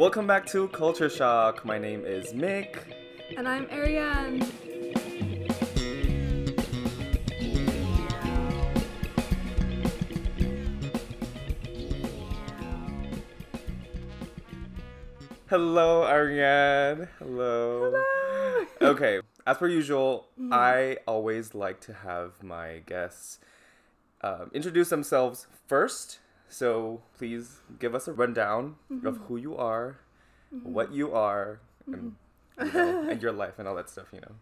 Welcome back to Culture Shock. My name is Mick. And I'm Ariane. Hello, Ariane. Hello. Hello. Okay, as per usual, I always like to have my guests um, introduce themselves first. So please give us a rundown of who you are, what you are, and, you know, and your life and all that stuff, you know.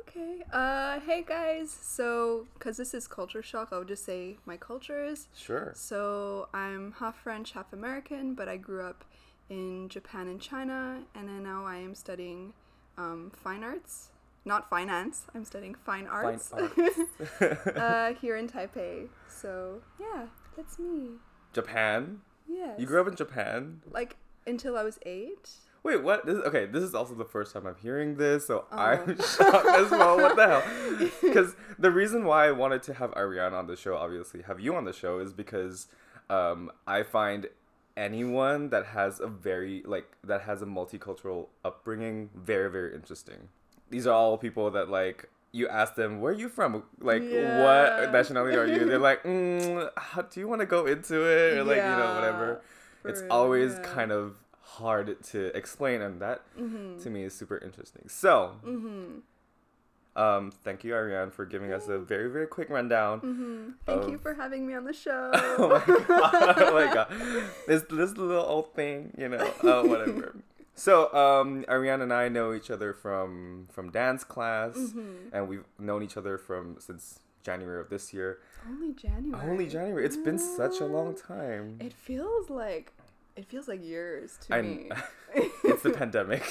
Okay. Uh, hey guys. So, cause this is culture shock, I'll just say my cultures. Sure. So I'm half French, half American, but I grew up in Japan and China, and then now I am studying um, fine arts, not finance. I'm studying fine arts, uh, here in Taipei. So yeah, that's me. Japan? Yes. You grew up in Japan? like until I was eight. Wait, what? This is, okay, this is also the first time I'm hearing this, so Oh. I'm shocked as well. What the hell? Because the reason why I wanted to have Ariane on the show, obviously, have you on the show, is because um, I find anyone that has a very like that has a multicultural upbringing very very interesting. These are all people that like you ask them where are you from like Yeah. what nationality are you they're like mm, how, do you want to go into it or like you know whatever it's real, always yeah. kind of hard to explain and that Mm-hmm. to me is super interesting so Mm-hmm. um thank you ariane for giving us a very very quick rundown Mm-hmm. Thank you for having me on the show. oh my god oh my god this this little old thing you know oh whatever so um ariane and i know each other from from dance class Mhm. and we've known each other from since january of this year Only January. only january it's been such a long time It feels like it feels like years to I me. it's the pandemic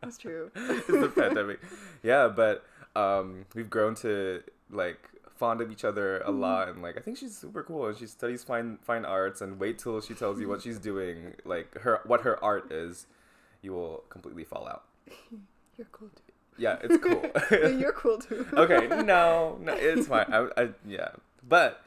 That's true. it's the pandemic. Yeah, but um, we've grown to like fond of each other a lot, and like I think she's super cool, and she studies fine fine arts. And wait till she tells you what she's doing, like her what her art is, you will completely fall out. You're cool too. Yeah, it's cool. You're cool too. okay, no, no, it's fine. I, I yeah, but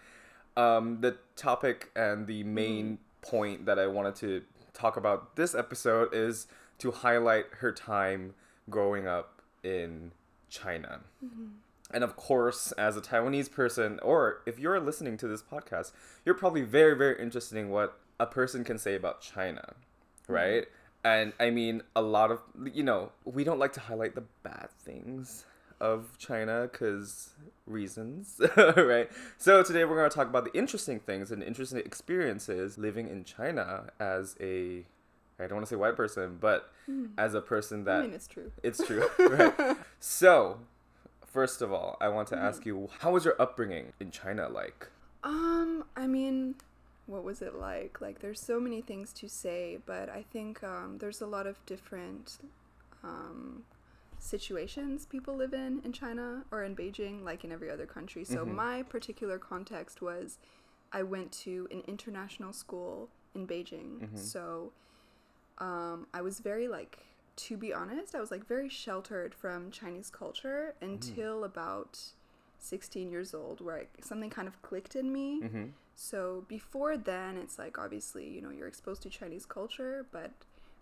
um, the topic and the mm-hmm. main point that I wanted to talk about this episode is to highlight her time growing up in China. Mm-hmm. And of course, as a Taiwanese person, or if you're listening to this podcast, you're probably very, very interested in what a person can say about China, mm-hmm. right? And I mean, a lot of, you know, we don't like to highlight the bad things of China because reasons, right? So today we're going to talk about the interesting things and interesting experiences living in China as a, I don't want to say white person, but as a person that I mean, it's true. it's true, right? So, first of all, I want to ask you, how was your upbringing in China like? Um, I mean, what was it like? Like, there's so many things to say, but I think um, there's a lot of different um, situations people live in in China or in Beijing, like in every other country. So, Mhm. my particular context was I went to an international school in Beijing. Mhm. So, um, I was very, like, to be honest, I was like very sheltered from Chinese culture until about 16 years old, where I, something kind of clicked in me. Mm-hmm. So before then, it's like obviously, you know, you're exposed to Chinese culture, but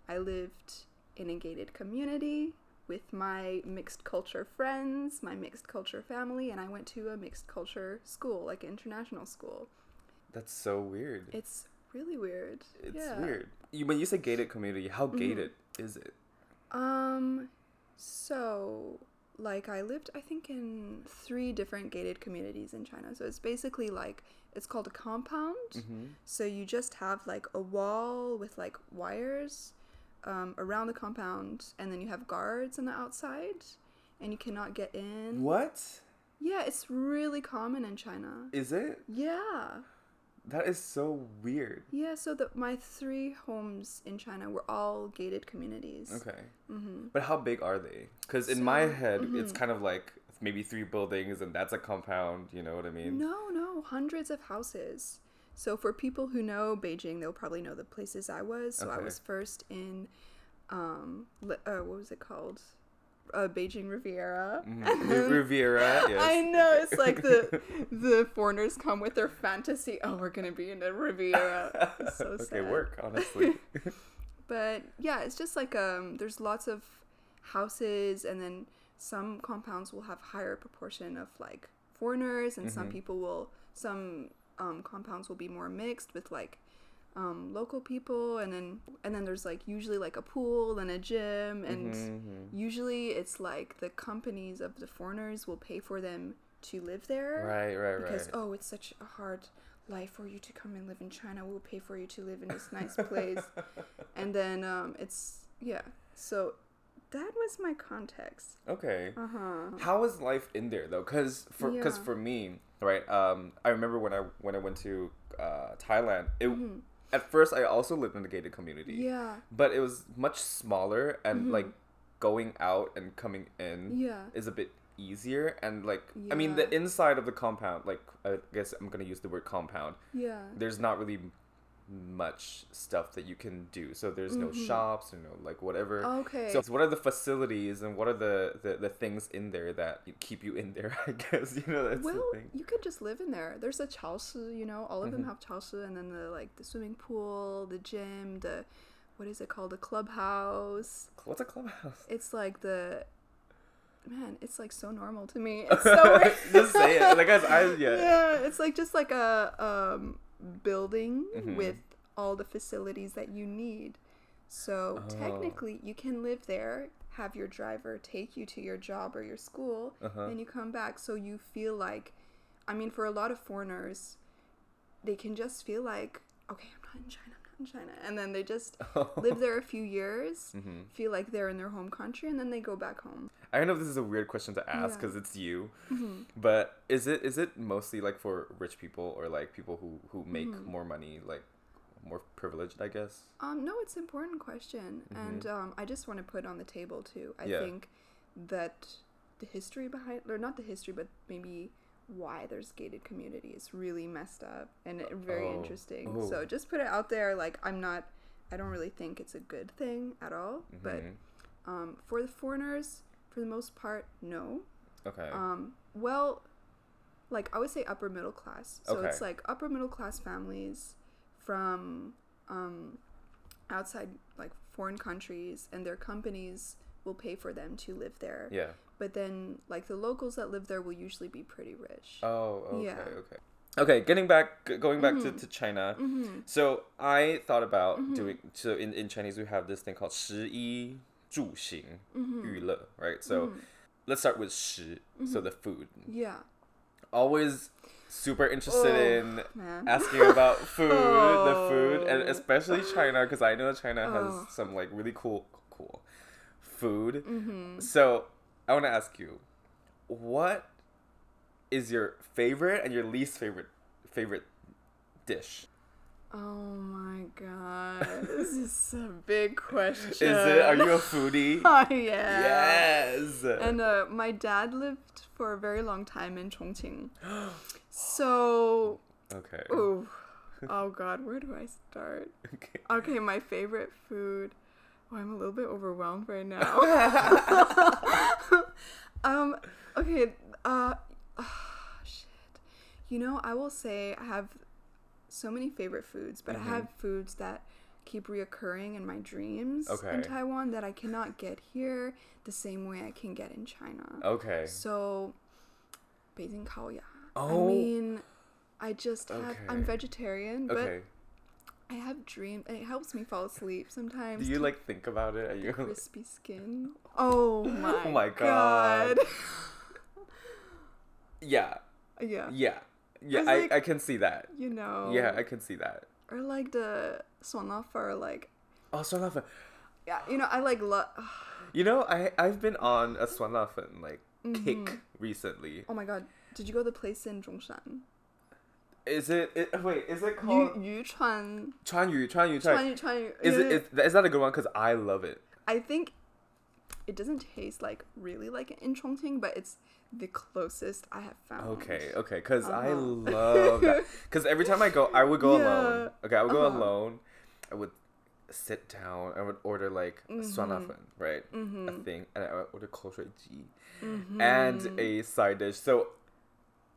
I lived in a gated community with my mixed culture friends, my mixed culture family, and I went to a mixed culture school, like an international school. That's so weird. It's really weird. It's yeah. weird. You, when you say gated community, how gated is it? Um, so like I lived, I think, in three different gated communities in China. So it's basically like it's called a compound. Mm-hmm. So you just have like a wall with like wires um, around the compound, and then you have guards on the outside, and you cannot get in. What Yeah, it's really common in China. is it? Yeah, That is so weird. yeah. So the my three homes in China were all gated communities. Okay, Mm-hmm. but how big are they? Because in my head, it's mhm. kind of like maybe three buildings, and that's a compound. You know what I mean? No, no, hundreds of houses. So for people who know Beijing, they'll probably know the places I was. So I was first in, um, li- uh, what was it called? Uh, Beijing Riviera. Mhm. Then- Riviera, yes. I know it's like the the foreigners come with their fantasy. Oh, we're gonna be in a Riviera. It's so okay, sad. work honestly. But yeah, it's just like um, there's lots of houses, and then some compounds will have higher proportion of like foreigners, and some Mhm. people will some um, compounds will be more mixed with like um, local people, and then and then there's like usually like a pool and a gym, and Mhm. usually it's like the companies of the foreigners will pay for them to live there Right, right, right. because right. oh it's such a hard life for you to come and live in china we'll pay for you to live in this nice place and then um it's yeah so that was my context Okay. uh-huh How was life in there though? Cause for cause Yeah. for me, right? Um, I remember when I when I went to uh, Thailand. It at first I also lived in a gated community. Mm-hmm. yeah But it was much smaller and Mhm. like going out and coming in yeah is a bit easier and like I mean the inside of the compound like I guess I'm gonna use the word compound. yeah There's not really much stuff that you can do. So there's no Mhm. shops or no like whatever. okay So what are the facilities and what are the, the, the things in there that keep you in there? I guess you know that's well, the thing. you could just live in there. There's a 超市, you know, all of Mhm. them have 超市, and then the like the swimming pool, the gym, the what is it called, the clubhouse. What's a clubhouse? It's like the man, it's like so normal to me. It's so weird. Just say it. Like guys, I yeah. yeah, it's like just like a um building Mhm. with all the facilities that you need. So Oh. technically, you can live there, have your driver take you to your job or your school, Uh-huh. and you come back. So you feel like, I mean, for a lot of foreigners, they can just feel like, okay, I'm not in China, I'm not in China, and then they just live there a few years, Mhm. feel like they're in their home country, and then they go back home. I don't know if this is a weird question to ask Yeah. because it's you, Mhm. but is it is it mostly like for rich people or like people who who make Mhm. more money, like more privileged, I guess? Um, no, it's an important question, and um, I just want to put on the table too. I Mm-hmm. Yeah. think that the history behind, or not the history, but maybe why there's gated community is really messed up and very Oh. interesting. Oh. So just put it out there. Like I'm not, I don't really think it's a good thing at all. But Mhm. um, for the foreigners, for the most part, no. okay, Um, well, like I would say upper middle class. So it's like upper middle class families from um, outside like foreign countries, and their companies will pay for them to live there. yeah. But then, like the locals that live there will usually be pretty rich. Oh, okay, Yeah. okay. Okay, getting back, going back to, Mhm. to China. hmm So I thought about Mhm. doing. So in, in Chinese we have this thing called 食衣住行 hmm 娱乐, right? So Mhm. let's start with 食, so Mhm. the food. Yeah, Always super interested Oh, in man. asking about food, the food, and Oh. especially China because I know China Oh. has some like really cool, cool food. hmm So I want to ask you, what is your favorite and your least favorite favorite dish? Oh my god, this is a big question. Is it? Are you a foodie? Oh yeah. yes. And uh, my dad lived for a very long time in Chongqing. So, okay. ooh, oh god, where do I start? Okay. Okay, my favorite food. Oh, I'm a little bit overwhelmed right now. um, okay, uh, shit. You know, I will say I have so many favorite foods, but Mhm. I have foods that keep reoccurring in my dreams Okay. in Taiwan that I cannot get here the same way I can get in China. Okay. So, Beijing Kaoya. Oh. I mean, I just have, I'm vegetarian, but Okay. I have dreams. It helps me fall asleep sometimes. Do you like think about it? Are you crispy skin? Oh my. oh my God. god. Yeah. yeah. Yeah. Yeah. I, like- I can see that. You know. Yeah, I can see that. Or like the swanlafa, or like Oh, Suanlafen. yeah. You know, I like lo- You know, I I've been on a Suanlafen like Mm-hmm. kick recently. Oh my god. Did you go to the place in Zhongshan? Is it, it wait, is it called Yu called Yuchuan. Chuanyu, Chuanyu, Chuanyu? Chuan Yu, Chuan. Yu. Is it is, is that a good one cuz I love it. I think it doesn't taste like really like an inchongting, but it's the closest I have found. Okay, okay, because uh-huh. I love that. Because every time I go, I would go yeah. alone. Okay, I would go uh-huh. alone. I would sit down. I would order like mm-hmm. Right? Mm-hmm. A thing, and I would order kosher mm-hmm. and a side dish. So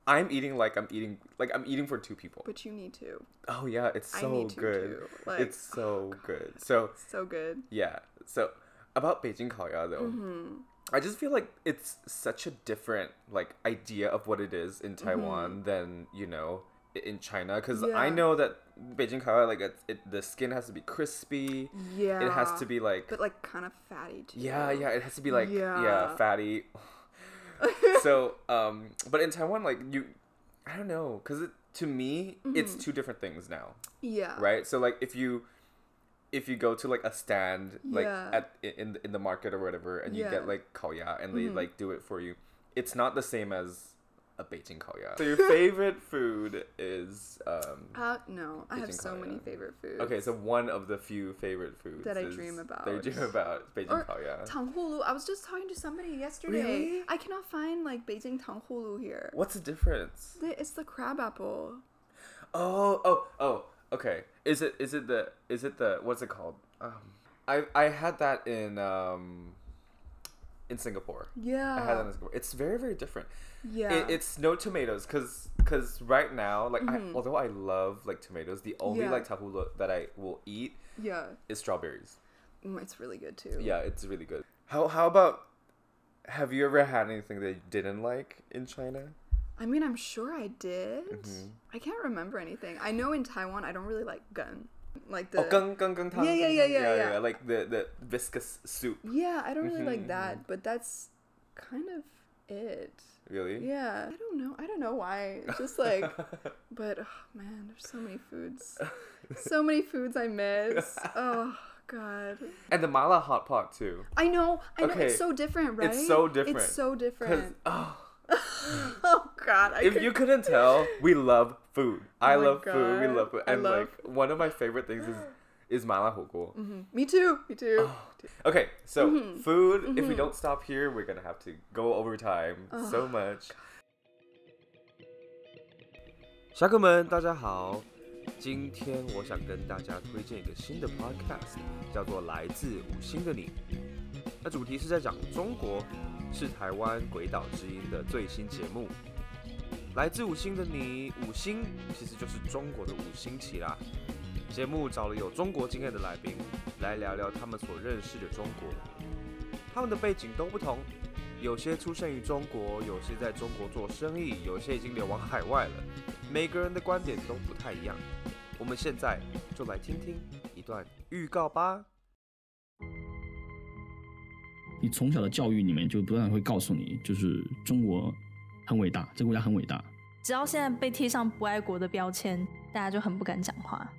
I'm eating like I'm eating like I'm eating for two people. But you need to. Oh yeah, it's so good. Like, it's so oh, good. So so good. Yeah. So about Beijing Kaoya though. Mm-hmm. I just feel like it's such a different like idea of what it is in mm-hmm. Taiwan mm-hmm. than you know in China because yeah. I know that Beijing Kaoya like it, it, the skin has to be crispy. Yeah, it has to be like but like kind of fatty too. Yeah, yeah, it has to be like yeah, yeah fatty. so, um, but in Taiwan, like you, I don't know, because to me, mm-hmm. it's two different things now. Yeah. Right. So like if you if you go to like a stand like yeah. at in in the market or whatever and yeah. you get like kaoya and mm-hmm. they like do it for you it's not the same as a Beijing kaoya. So your favorite food is um uh, no, I have so many favorite foods. Okay, so one of the few favorite foods that I dream about. they dream about Beijing or kaoya. Tanghulu. I was just talking to somebody yesterday. Really? I cannot find like Beijing tanghulu here. What's the difference? It's the crab apple. Oh, oh, oh. Okay. Is it is it the is it the what's it called? Um, I I had that in um in Singapore. Yeah. I had that in Singapore. It's very very different. yeah. It, it's no tomatoes because because right now like I, Mhm. although I love like tomatoes, the only Yeah. like tanghulu that I will eat yeah. is strawberries. Mm, it's really good too. Yeah, it's really good. How how about have you ever had anything that you didn't like in China? I mean, I'm sure I did. Mhm. I can't remember anything. I know in Taiwan, I don't really like gun. Like the. oh, gung gung gung tang. Yeah, yeah, gung, yeah, yeah, yeah, yeah. Like the the viscous soup. Yeah, I don't really Mhm, like that, but that's kind of it. Really? Yeah. I don't know. I don't know why. It's just like, but oh, man, there's so many foods. So many foods I miss. Oh, God. And the mala hot pot too. I know. I know. Okay, It's so different, right? it's so different. It's so different. oh, oh God! I if could... you couldn't tell, we love food. Oh I love God. food. We love food. And love... like one of my favorite things is is mala huoguo. Mm-hmm. Me too. Me too. Oh. Okay, so mm-hmm. food. Mm-hmm. If we mm-hmm. don't stop here, we're gonna have to go over time oh, so much. God. podcast，叫做《来自五星的你》。那主题是在讲中国是台湾鬼岛之音的最新节目。来自五星的你，五星其实就是中国的五星旗啦。节目找了有中国经验的来宾，来聊聊他们所认识的中国。他们的背景都不同，有些出生于中国，有些在中国做生意，有些已经流亡海外了。每个人的观点都不太一样。我们现在就来听听一段预告吧。你从小的教育里面就不断地会告诉你，就是中国很伟大，这个国家很伟大。只要现在被贴上不爱国的标签，大家就很不敢讲话。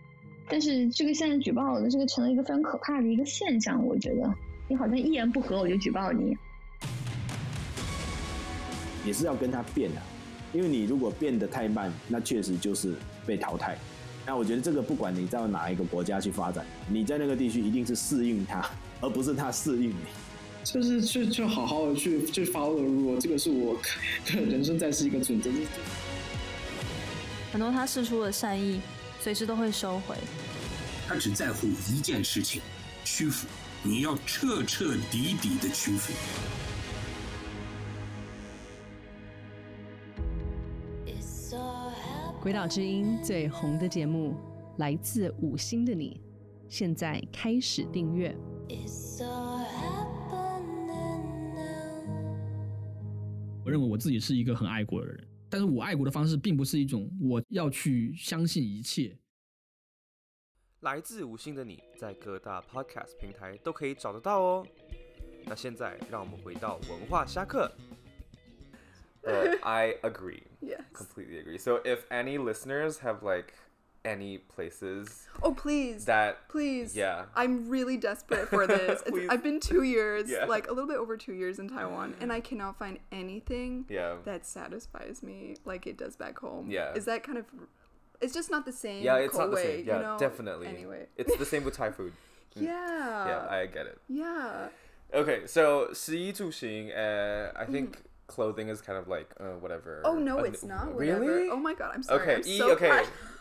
但是这个现在举报的这个成了一个非常可怕的一个现象，我觉得你好像一言不合我就举报你，也是要跟他变的、因为你如果变得太慢，那确实就是被淘汰。那我觉得这个不管你在哪一个国家去发展，你在那个地区一定是适应它，而不是它适应你。就是去去好好的去去 follow the rule，这个是我的人生在世一个准则。很多他释出的善意，随时都会收回。他只在乎一件事情：屈服。你要彻彻底底的屈服。鬼岛之音最红的节目来自五星的你，现在开始订阅。我认为我自己是一个很爱国的人，但是我爱国的方式并不是一种我要去相信一切。来自五星的你，在各大 podcast 平台都可以找得到哦。那现在让我们回到文化下课。Uh, I agree. Yes. Completely agree. So if any listeners have like any places Oh, please. that Please. Yeah. I'm really desperate for this. It's- Please. I've been two years, Yeah. like a little bit over two years in Taiwan, and I cannot find anything Yeah. that satisfies me like it does back home. Yeah. Is that kind of. It's just not the same. Yeah, it's not the Koei, same. Yeah, you know? definitely. Anyway. It's the same with Thai food. yeah. yeah, I get it. Yeah. Okay, so 食衣住行, uh, I think clothing is kind of like uh, whatever. Mm-hmm. Oh, no, Uh, it's not. Whatever. Really? Oh my god, I'm sorry. Okay, I'm E, so okay.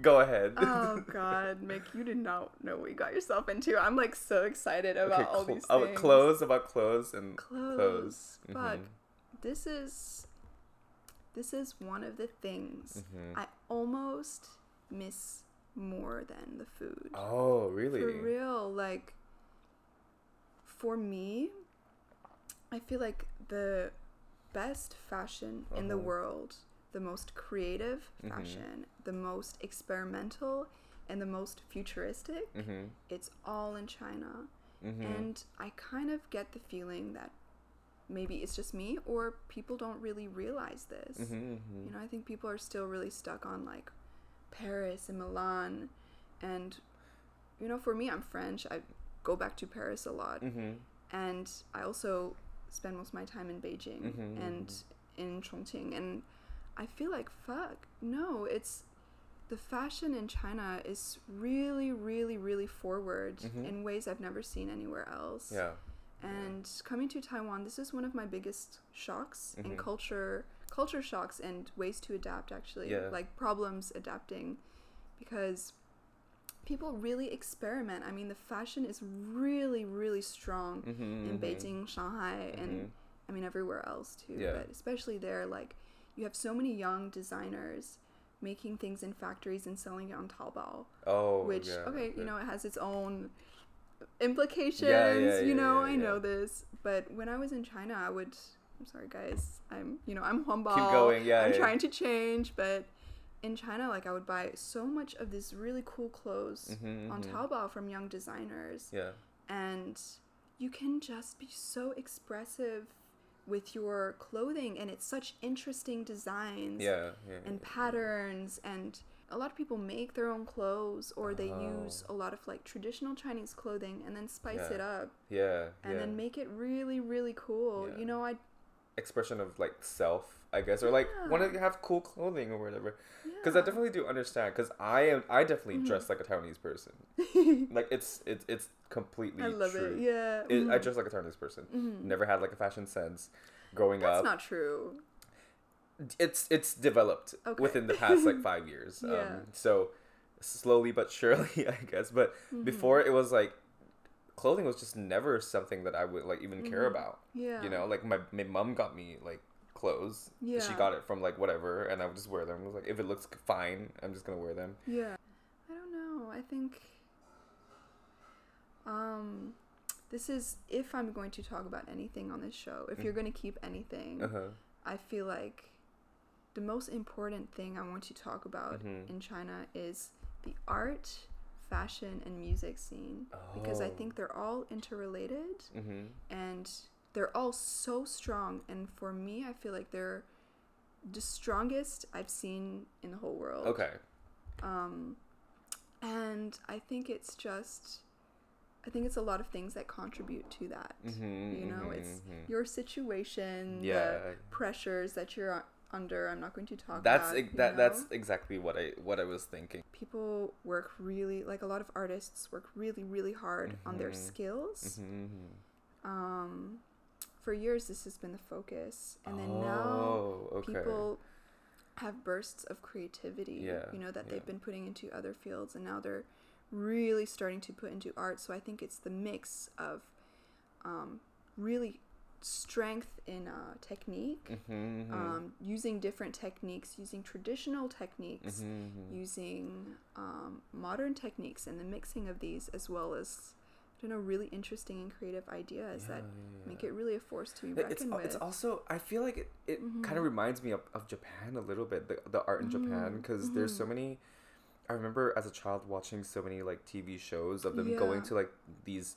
Go ahead. oh god, Mick, you did not know what you got yourself into. I'm like so excited about all cl- these oh, things. clothes about clothes and Clothes. clothes. But Mhm. this is this is one of the things Mhm. I almost miss more than the food. Oh, really? For real, like for me, I feel like the best fashion in the Uh-huh. world, the most creative Mhm. fashion, the most experimental, and the most futuristic, Mm-hmm. it's all in China. Mm-hmm. And I kind of get the feeling that maybe it's just me or people don't really realize this. Mm-hmm. You know, I think people are still really stuck on like Paris and Milan. And, you know, for me, I'm French. I go back to Paris a lot. Mm-hmm. And I also spend most of my time in Beijing and in Chongqing. And I feel like, fuck, no, it's the fashion in China is really, really, really forward Mhm. in ways I've never seen anywhere else. Yeah. And coming to Taiwan, this is one of my biggest shocks in Mhm. culture, culture shocks and ways to adapt actually, Yeah. like problems adapting because people really experiment. I mean, the fashion is really really strong Mhm, in mhm. Beijing, Shanghai and Mhm. I mean everywhere else too, Yeah. but especially there like you have so many young designers making things in factories and selling it on Taobao Oh, which yeah, okay, you know it has its own implications yeah, you yeah, know yeah, i know this but when i was in china i would i'm sorry guys i'm you know i'm humble Keep going, yeah, i'm yeah. trying to change but in china like i would buy so much of these really cool clothes Mhm, on mhm. taobao from young designers Yeah. and you can just be so expressive with your clothing and it's such interesting designs Yeah. Yeah. and patterns and a lot of people make their own clothes or they uh-huh. use Oh. a lot of like traditional chinese clothing and then spice Yeah. it up yeah. and yeah. then make it really really cool Yeah. you know i expression of like self, I guess, or like want to Yeah. have cool clothing or whatever. Because I Yeah. Mm-hmm. definitely do understand. Because I am, I definitely dress like a Taiwanese person. like it's it's it's completely i love true. it yeah It, I mhm. dress like a Taiwanese person. Mhm. Never had like a fashion sense growing up. that's not true it's it's developed Okay. within the past like five years. Yeah. Um, so slowly but surely, I guess. But Mm-hmm. before it was like clothing was just never something that I would like even care Mhm. about. yeah You know, like my my mom got me like clothes. Yeah. She got it from like whatever, and I would just wear them. It was like if it looks fine, I'm just gonna wear them. yeah i don't know i think um this is if i'm going to talk about anything on this show if you're going to keep anything Uh huh. I feel like the most important thing I want to talk about Mhm. in China is the art, fashion, and music scene because I Oh. think they're all interrelated Mm-hmm. and they're all so strong. And for me, I feel like they're the strongest I've seen in the whole world. Okay. Um, and I think it's just, I think it's a lot of things that contribute to that. Mhm, You know, mhm, it's mhm. your situation, Yeah. the pressures that you're under. I'm not going to talk That's about. that that's exactly what I what I was thinking. people work really like a lot of artists work really really hard on their Mhm. skills. Mm-hmm. Um, for years this has been the focus, and then Oh, now okay. people have bursts of creativity. Yeah, you know that yeah. they've been putting into other fields, and now they're really starting to put into art. So I think it's the mix of um, really strength in uh, technique. Mm-hmm. Um, using different techniques, using traditional techniques, Mhm. using um, modern techniques, and the mixing of these, as well as I don't know, really interesting and creative ideas that make it really a force to be reckoned it's, with. Mm-hmm. it's also I feel like it, it kind of reminds me of, of Japan a little bit the, the art in Japan Mm, because there's mm-hmm. so many I remember as a child watching so many like TV shows of them going to like these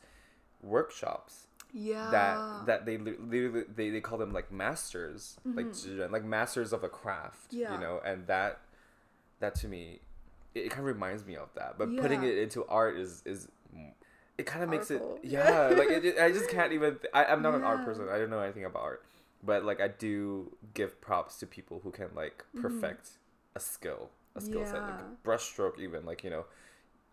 workshops yeah. that that they literally they, they call them like masters like zhiren, like masters of a craft Mm-hmm. Yeah. you know and that that to me it, it kind of reminds me of that but putting it into art is is it kind of makes it yeah like it, it- i just can't even th- I, i'm not an art person i don't know anything about art but like i do give props to people who can like perfect a skill a skill set like Mm-hmm. A brushstroke even like you know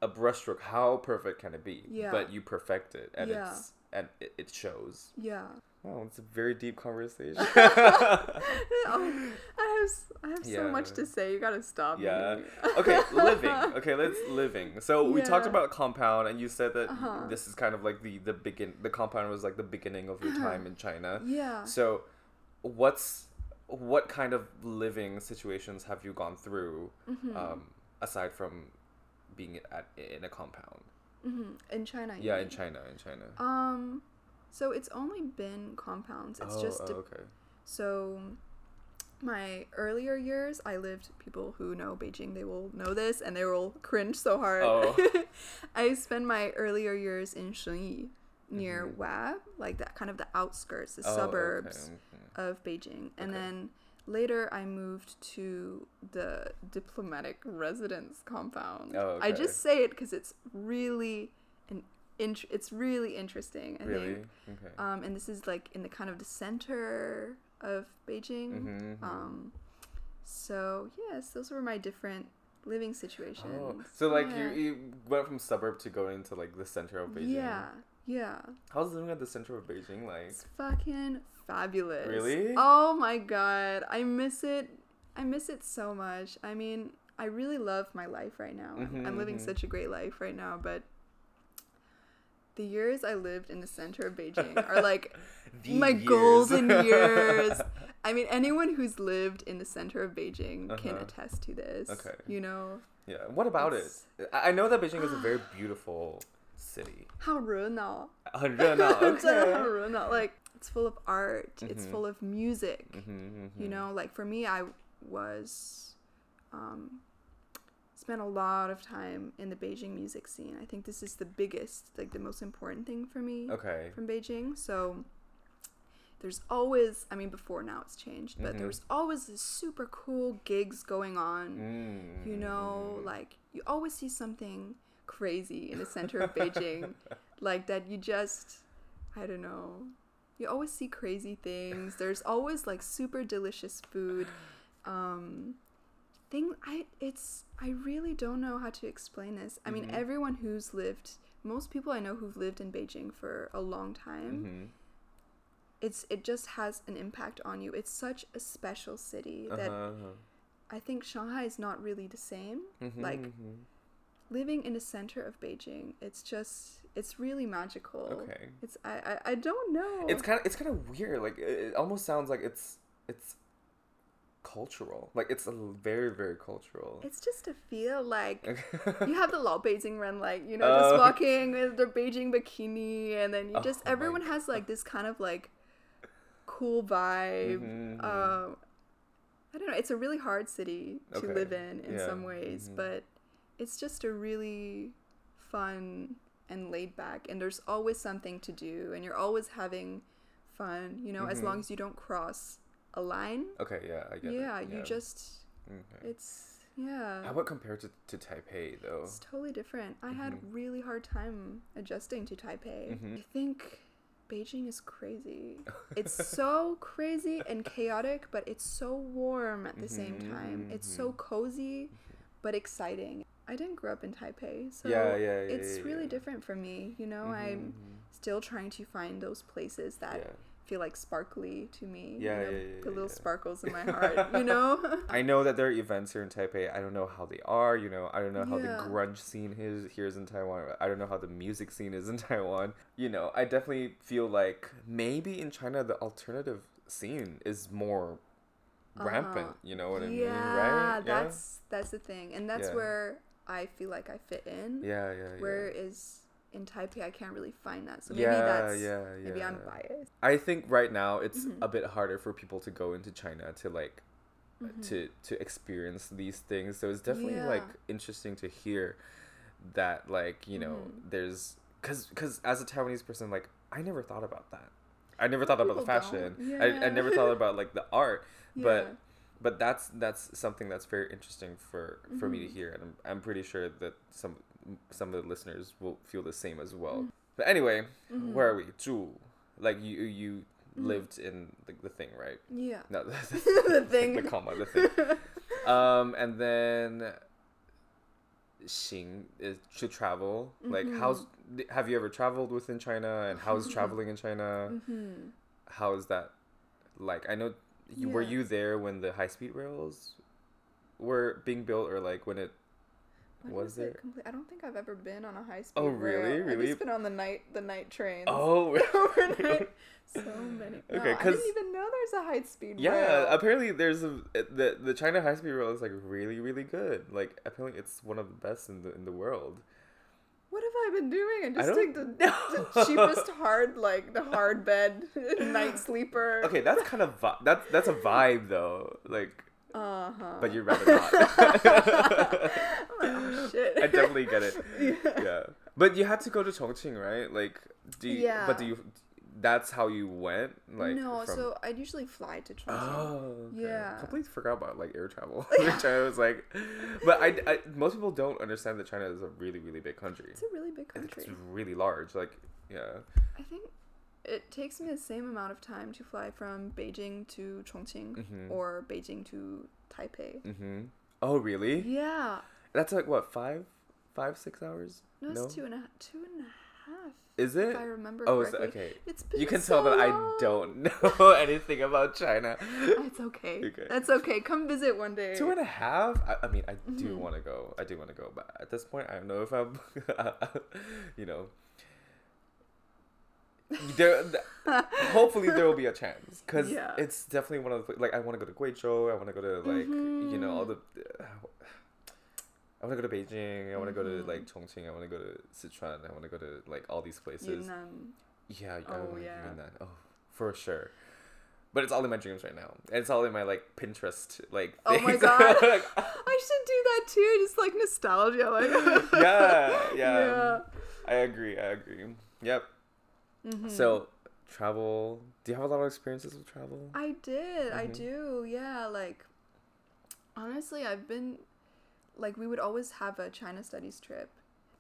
a brushstroke how perfect can it be Yeah. but you perfect it and Yeah. it's and it, it shows yeah. Oh, it's a very deep conversation. oh, I have I have so much to say. You gotta stop. yeah. Okay, living. Okay, let's living. So we talked about compound, and you said that Uh-huh. this is kind of like the the begin. The compound was like the beginning of your time in China. Yeah. So, what's what kind of living situations have you gone through Mhm. um, aside from being at in a compound? Hmm In China. Yeah, in? China, in China. Um, so it's only been compounds. It's oh, just oh, okay. so. My earlier years, I lived. People who know Beijing, they will know this, and they will cringe so hard. Oh. I spent my earlier years in Shunyi, near Mhm. WAB, like that kind of the outskirts, the Oh, okay, suburbs okay. of Beijing, and Okay. then later I moved to the diplomatic residence compound. Oh, I just say it because it's really an int- it's really interesting. I Really? think. Okay. Um, and this is like in the kind of the center of Beijing. Mhm, mhm. Um, so yes, those were my different living situations. Oh, so like Yeah. you, you went from suburb to going to like the center of Beijing. Yeah, yeah. How's living at the center of Beijing like? It's fucking fabulous. Really? Oh my god, I miss it. I miss it so much. I mean, I really love my life right now. I'm- I'm Mhm, living mhm. such a great life right now, but the years I lived in the center of Beijing are like The my years. golden years. I mean, anyone who's lived in the center of Beijing can Uh-huh. attest to this. Okay. You know, Yeah. What about It's- it? I I know that Beijing is a very beautiful city. 好热闹.很热闹. It's Okay. 很热闹. Like it's full of art. It's Mhm. full of music. Mhm, You mhm. know, like for me, I was um, spent a lot of time in the Beijing music scene. I think this is the biggest, like the most important thing for me Okay. from Beijing. So there's always, I mean, before now it's changed, but Mhm. there was always this super cool gigs going on. Mm, You know, mm. like you always see something crazy in the center of Beijing, like that you just, I don't know. You always see crazy things. There's always like super delicious food. Um, thing I it's I really don't know how to explain this. I mean, Mhm. everyone who's lived, most people I know who've lived in Beijing for a long time, Mhm. it's it just has an impact on you. It's such a special city that Uh-huh, uh-huh. I think Shanghai is not really the same. Mhm, Like mhm. living in the center of Beijing, it's just it's really magical. Okay. It's I I, I don't know. It's kind of it's kind of weird. Like it, it almost sounds like it's it's cultural. Like it's a very very cultural. it's just to feel like you have the Lao Beijing ren, like you know, Oh, just okay. walking with their Beijing bikini, and then you Oh just my everyone has like this kind of like cool vibe. Mhm, mhm. Um, I don't know. It's a really hard city to Okay, live in in yeah, some ways, mhm. but it's just a really fun and laid back, and there's always something to do, and you're always having fun. You know, as Mhm. long as you don't cross a line. okay, yeah, I get it. Yeah, you just Okay. it's yeah. How about compared to, to Taipei though? It's totally different. I had Mhm. really hard time adjusting to Taipei. Mhm. I think Beijing is crazy. It's so crazy and chaotic, but it's so warm at the same time. It's so Mhm. cozy, but exciting. I didn't grow up in Taipei, so Yeah, yeah, yeah, it's yeah, really yeah. different for me. You know, I'm Mhm, still trying to find those places that Yeah. feel like sparkly to me. Yeah, you know, yeah, yeah, the little yeah. sparkles in my heart. you know. I know that there are events here in Taipei. I don't know how they are. You know, I don't know how Yeah. the grunge scene is here is in Taiwan. I don't know how the music scene is in Taiwan. You know, I definitely feel like maybe in China the alternative scene is more rampant. Uh-huh. You know what I mean, yeah, right? that's that's the thing, and that's Yeah. where I feel like I fit in. yeah, yeah, yeah. In Taipei, I can't really find that. So maybe yeah, that's yeah, yeah. maybe I'm biased. I think right now it's Mhm. a bit harder for people to go into China to like Mhm. to to experience these things. So it's definitely like interesting to hear that like you know Mhm. there's because because as a Taiwanese person like I never thought about that. I never thought about the fashion. don't. I, I never thought about like the art. Yeah. But but that's that's something that's very interesting for for me to Mhm. hear, and I'm, I'm pretty sure that some some of the listeners will feel the same as well. Mm. But anyway, Mhm. where are we? Zhu, like you you Mhm. lived in the, the thing, right? Yeah. No, the, The thing. the comma, the thing. um, and then Xing is to travel. Like, Mhm. how's have you ever traveled within China? And how's traveling in China? How is that like? I know you were you there when the high speed rails were being built, or like when it When was it there? complete? I don't think I've ever been on a high speed. Oh, really? Really? I've just been on the night the night trains. Oh, overnight. So many. No, Okay, I 'cause- didn't even know there's a high speed. Yeah, rail. apparently there's a the the China high speed rail is like really really good. Like apparently it's one of the best in the in the world. What have I been doing? I just take the, the cheapest hard like the hard bed night sleeper. Okay, that's kind of vi- that's that's a vibe though. Like, Uh huh. but you'd rather not. oh shit. I definitely get it. Yeah. Yeah, but you had to go to Chongqing, right? Like, do you, Yeah. But do you? That's how you went. Like, no, from- so I'd usually fly to Chongqing. Oh, okay. Yeah. Completely forgot about like air travel. China was like, but I, I, most people don't understand that China is a really, really big country. It's a really big country. It's really large. Like, yeah. I think it takes me the same amount of time to fly from Beijing to Chongqing Mhm. or Beijing to Taipei. Mm-hmm. Oh, really? Yeah. That's like what five, five, six hours? No, it's two and a two and a half. Is it? If I remember Oh, is it- okay. It's been You can so tell that I don't know anything about China. It's okay. Okay. That's okay. Come visit one day. Two and a half. I, I mean, I do Mhm. want to go. I do want to go, but at this point, I don't know if I'm, you know. There, th- hopefully there will be a chance because Yeah. it's definitely one of the like I want to go to Guizhou. I want to go to like you know all the. I want to go to Beijing. I want to go to like Chongqing. I want to go to Sichuan. I want to go to like all these places. Yunnan. Yeah, I Oh, want yeah. Yunnan. Oh, for sure. But it's all in my dreams right now. And it's all in my like Pinterest like. Oh my god. Like, I should do that too. Just like nostalgia. Like yeah, yeah. Yeah. I agree. I agree. Yep. Mhm. So, travel. Do you have a lot of experiences with travel? I did. I Mhm. do. Yeah. Like, honestly, I've been, like, we would always have a China studies trip.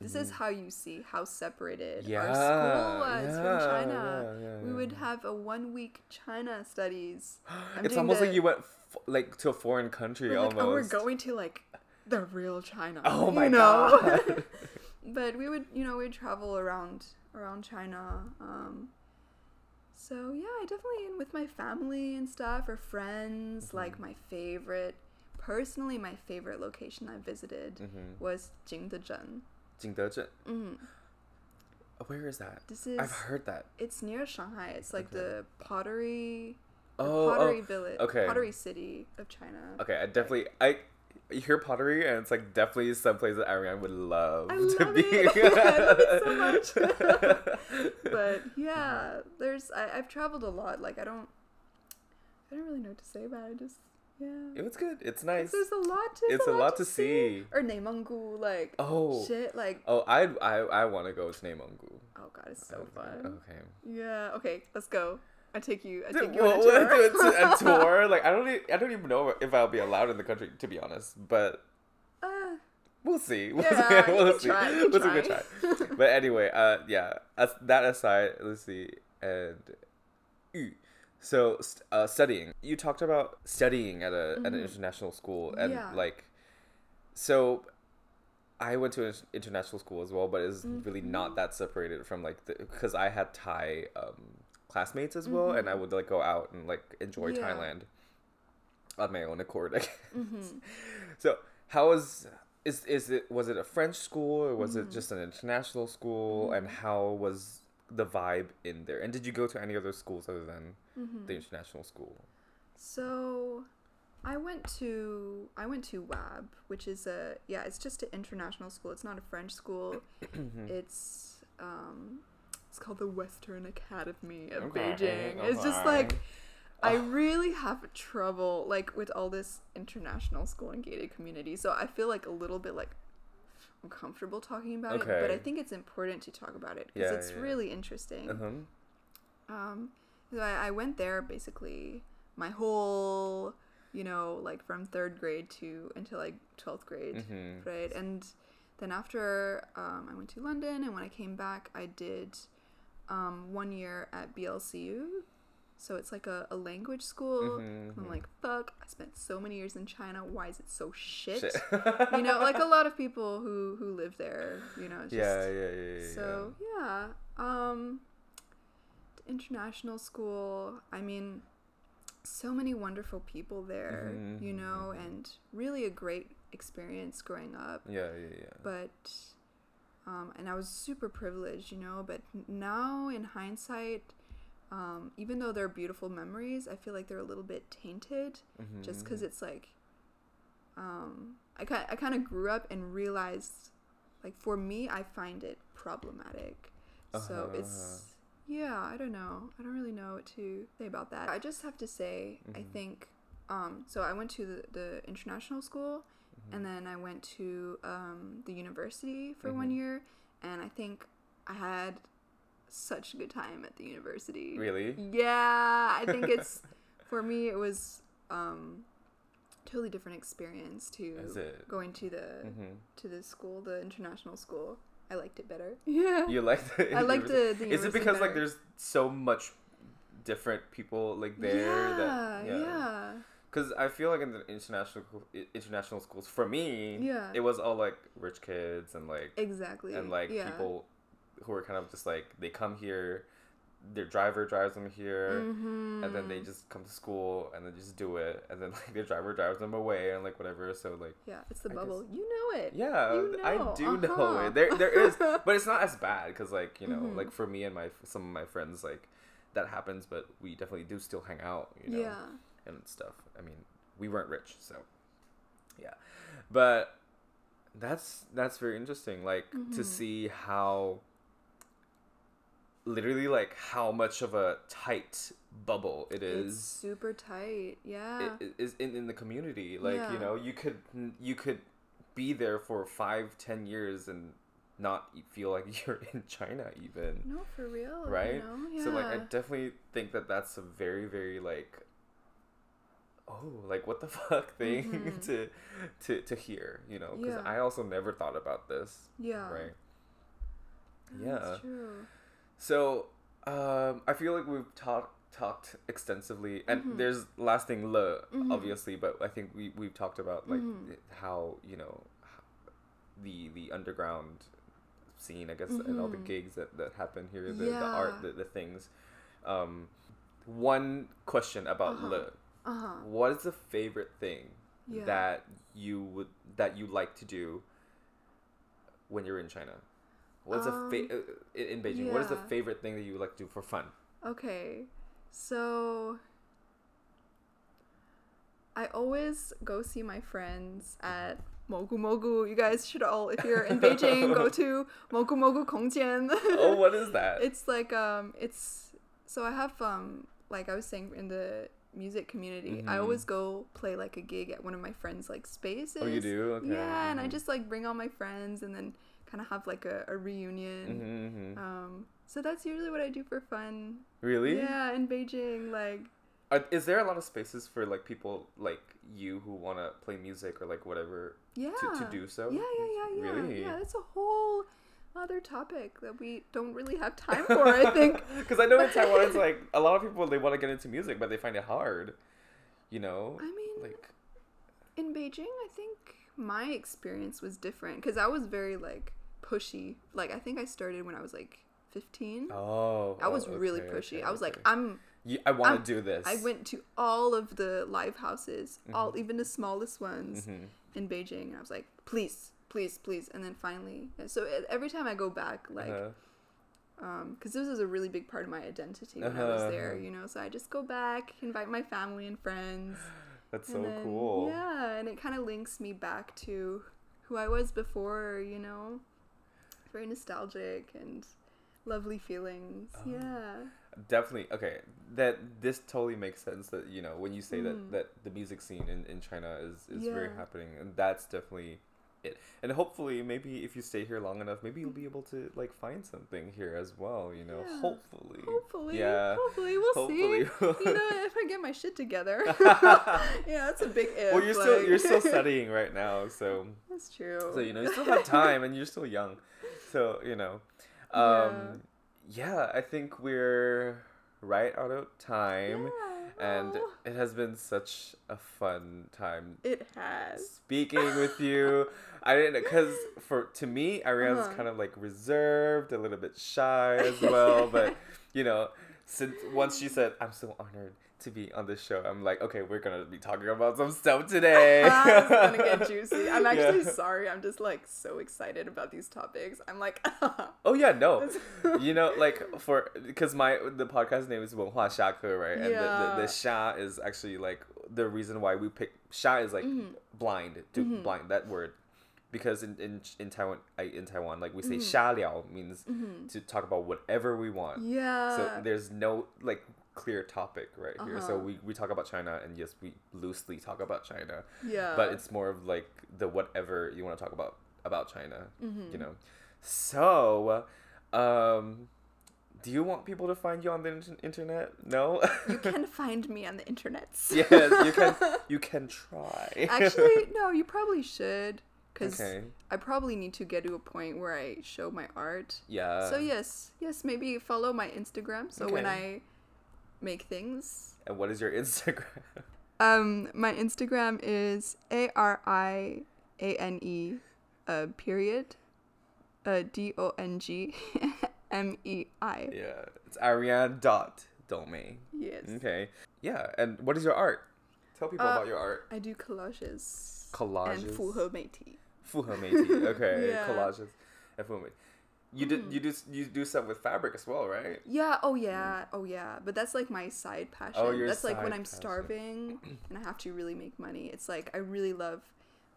This is Mhm. how you see how separated Yeah, our school was yeah, from China. yeah, we would have a one week China studies. I'm it's almost the- like you went f- like to a foreign country we're like, almost. oh, we're going to like the real China. Oh you know? God. but we would, you know, we'd travel around around China. Um, so yeah, I definitely with my family and stuff or friends. Mm-hmm. Like my favorite, personally, my favorite location I visited Mhm. was Jingdezhen. Jingdezhen. Mm. Where is that? This is I've heard that. It's near Shanghai. It's like Okay. the pottery, the Oh, oh, pottery village, okay. pottery city of China. Okay, I definitely I you hear pottery and it's like definitely some place that Ariane would love I to love be. it. I love it so much. but yeah, there's I, I've traveled a lot. Like I don't, I don't really know what to say about it. Just yeah. it was good. It's nice. There's a lot. To, It's a lot to see. Or Neimenggu, like Oh. shit, like Oh, I I I want to go to Neimenggu. oh god, it's so fun. Okay. Yeah. Okay, let's go. I take you. I take you well, on a tour. a tour? Like I don't e- I don't even know if I'll be allowed in the country to be honest, but Uh, we'll see. We'll Yeah, see. We'll see. try, We'll see. We'll try. try. But anyway, uh, yeah. As that aside, let's see. And. So uh, studying. You talked about studying at a at an Mhm. international school, and Yeah. like, so. I went to an international school as well, but it's really Mm-hmm. not that separated from like because I had Thai um, classmates as well, and I Mhm. would like go out and like enjoy Yeah. Thailand on my own accord. I guess. So how was is is it was it a French school or was it Mhm. just an international school? And how was the vibe in there? And did you go to any other schools other than Mhm. the international school? So, I went to I went to WAB, which is a yeah, it's just an international school. It's not a French school. Mm-hmm. it's um, it's called the Western Academy of Okay, Beijing. It's just like. I really have trouble like with all this international school and gated community. So I feel like a little bit like uncomfortable talking about it, but I think it's important to talk about it because Yeah, it's yeah. really interesting. Uh-huh. Um, so I, I went there basically my whole, you know, like from third grade to until like twelfth grade, Mhm. right? And then after um, I went to London, and when I came back, I did um, one year at BLCU. So it's like a, a language school. Mhm, I'm mhm. like, fuck! I spent so many years in China. Why is it so shit? Shit. you know, like a lot of people who who live there. You know, it's Yeah, yeah, yeah, yeah, So yeah, um, international school. I mean, so many wonderful people there. Mhm, You know, and really a great experience growing up. Yeah, yeah, yeah. But um, and I was super privileged, you know. But now in hindsight, um, even though they're beautiful memories, I feel like they're a little bit tainted, just because it's like um, I kind I kind of grew up and realized, like for me, I find it problematic. So Uh-huh. it's yeah, I don't know. I don't really know what to say about that. I just have to say, I Mm-hmm. think. Um, so I went to the, the international school, Mm-hmm. and then I went to um, the university for Mm-hmm. one year, and I think I had such a good time at the university. Really? Yeah, I think it's for me. It was um, totally different experience to going to the Mhm. to the school, the international school. I liked it better. Yeah. You liked the I like the- university- the Is it because like there's so much different people like there yeah, that yeah. Because I feel like in the international international schools, for me, Yeah. it was all like rich kids and like Exactly. and like yeah. people who are kind of just like they come here, their driver drives them here, and then Mm-hmm. they just come to school and then just do it, and then like their driver drives them away and like whatever. So like Yeah, it's the I bubble. You know it. yeah, You I do know uh-huh. it. There there is, but it's not as bad because like you know Mhm. like for me and my some of my friends like that happens, but we definitely do still hang out. You know? Yeah. and stuff. I mean, we weren't rich, so yeah. But that's that's very interesting, like Mm-hmm. to see how literally like how much of a tight bubble it It's super tight. Yeah. i- i- is in, in the community. Like Yeah. you know, you could you could be there for five, ten years and not feel like you're in China even no, for real. you right? know? Yeah. So like I definitely think that that's a very very like oh like what the fuck thing Mhm. to to to hear, you know, cuz Yeah. I also never thought about this, yeah. right? Yeah, Yeah. That's true. So, um I feel like we've talked talked extensively and Mhm. there's last thing le Mhm. obviously, but I think we we've talked about like Mhm. how, you know, the the underground scene, I guess, and all the Mhm. gigs that, that happen here, the, the art, the, the things. Um, one question about Uh-huh. Le. Uh huh. What is the favorite thing Yeah. that you would that you like to do when you're in China? What's a fa- Um, uh, in in Beijing? What is the favorite thing that you like to do for fun? Okay, so I always go see my friends at Mogu Mogu. You guys should all, if you're in Beijing, go to Mogu Mogu Kongjian. oh, what is that? it's like um, it's so I have um, like I was saying in the music community, I Mhm. always go play like a gig at one of my friends' like spaces. oh, you do? Okay. Yeah, and I mhm. just like bring all my friends and then kind of have like a, a reunion. Mhm, mhm. Um, so that's usually what I do for fun. really? Yeah, in Beijing, like Are, is there a lot of spaces for like people like you who want to play music or like whatever yeah, to, to do so? Yeah, yeah, yeah, yeah. Really? Yeah, that's a whole other topic that we don't really have time for. I think. Because I know in Taiwan, it's like a lot of people they want to get into music, but they find it hard. You know, I mean, like in Beijing, I think my experience was different because I was very like pushy. Like I think I started when I was like 15. oh, I was oh, really pushy. okay, I was like. I'm You- I want to do this. I went to all of the live houses, all even the smallest ones Mhm. in Beijing. And I was like, please, please, please, and then finally, so every time I go back, like, Uh-huh. um, because this was a really big part of my identity when I was Uh-huh, there, uh-huh. you know. So I just go back, invite my family and friends. That's so then- cool. Yeah, and it kind of links me back to who I was before, you know. Very nostalgic and lovely feelings. Oh. Yeah. Definitely. Okay. That this totally makes sense. That you know when you say Mhm. that that the music scene in, in China is is very happening, and that's definitely it. And hopefully, maybe if you stay here long enough, maybe you'll be able to like find something here as well. You know, Yeah. hopefully. Hopefully. Yeah. Hopefully, we'll Hopefully. see. you know, if I get my shit together. yeah, that's a big if. well, you're still you're still studying right now, so That's true. so you know you still have time, and you're still young, so you know. Um, yeah. I think we're right out of time. And Oh, it has been such a fun time it has. speaking with you. I didn't because for to me, Ariana's Uh-huh. kind of like reserved, a little bit shy as well. but you know, since once she said, "I'm so honored to be on this show. I'm like, okay, we're gonna be talking about some stuff today. Ah, it's gonna get juicy. I'm actually yeah. sorry. I'm just like so excited about these topics. I'm like, oh yeah, no, you know, like for because my the podcast name is Wenhua Shaku, right? And yeah. the, the, the Sha is actually like the reason why we pick Sha is like mm-hmm. blind to mm-hmm. blind that word. Because in, in in Taiwan in Taiwan like we say mm-hmm. liao means mm-hmm. to talk about whatever we want. Yeah. So there's no like clear topic right here. So Uh-huh. we, we talk about China and yes we loosely talk about China. yeah. But it's more of like the whatever you want to talk about about China, Mm-hmm. you know. So, um, do you want people to find you on the inter- internet? No. you can find me on the internet. yes, you can. You can try. Actually, no, you probably should. Because Okay. I probably need to get to a point where I show my art. yeah. so, yes, yes, maybe follow my Instagram. So, when I make things. And what is your Instagram? Um, my Instagram is a r i a n e, uh, period, uh, d o n g, m e i. Yeah, it's Ariane dot Dongmei. Yes. Okay. Yeah, and what is your art? Tell people uh, about your uh, art. I do collages. Collages. And 复合媒体.复合媒体. Okay, yeah. collages and 复合媒体. You did you do you do stuff with fabric as well, right? Yeah, oh yeah, oh yeah. But that's like my side passion. Oh, your that's like when I'm passion. starving and I have to really make money. It's like I really love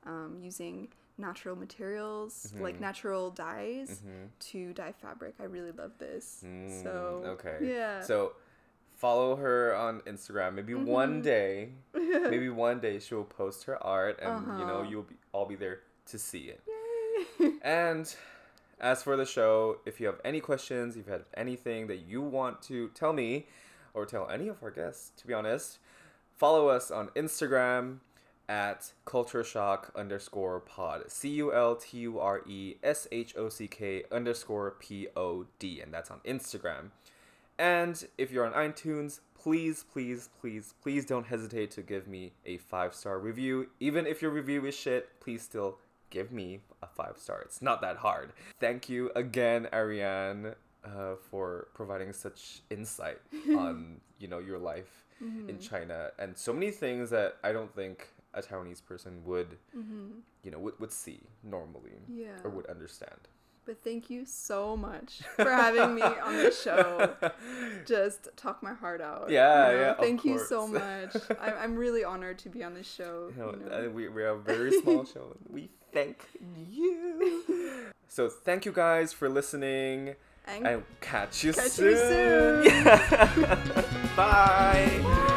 um, using natural materials, Mm-hmm. like natural dyes, to dye fabric. I really love this. so Mm, okay. yeah. So follow her on Instagram. Maybe one day, maybe one day she'll post her art, and you know Uh-huh. you'll be, all be there to see it. and as for the show, if you have any questions, if you have anything that you want to tell me, or tell any of our guests, to be honest, follow us on Instagram at culture shock underscore pod c u l t u r e s h o c k underscore p o d and that's on instagram and if you're on iTunes, please, please, please, please don't hesitate to give me a five star review. Even if your review is shit, please still give me a five star. It's not that hard. Thank you again, Ariane, uh, for providing such insight on you know your life in China and so many things that I don't think a Taiwanese person would you know would, would see normally Yeah. or would understand. But thank you so much for having me on the show. Just talk my heart out. Yeah, you know? yeah, Thank you so much. I'm, I'm really honored to be on this show. You know, you know. uh, we, we are a very small show. We thank you. So thank you guys for listening. And And catch you Catch you soon. soon. Bye.